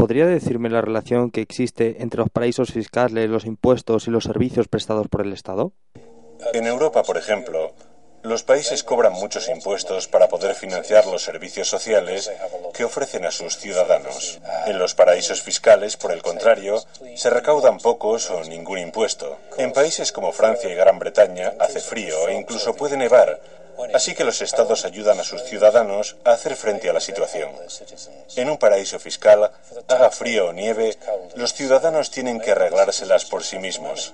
¿Podría decirme la relación que existe entre los paraísos fiscales, los impuestos y los servicios prestados por el Estado? En Europa, por ejemplo, los países cobran muchos impuestos para poder financiar los servicios sociales que ofrecen a sus ciudadanos. En los paraísos fiscales, por el contrario, se recaudan pocos o ningún impuesto. En países como Francia y Gran Bretaña hace frío e incluso puede nevar, así que los estados ayudan a sus ciudadanos a hacer frente a la situación. En un paraíso fiscal, haga frío o nieve, los ciudadanos tienen que arreglárselas por sí mismos.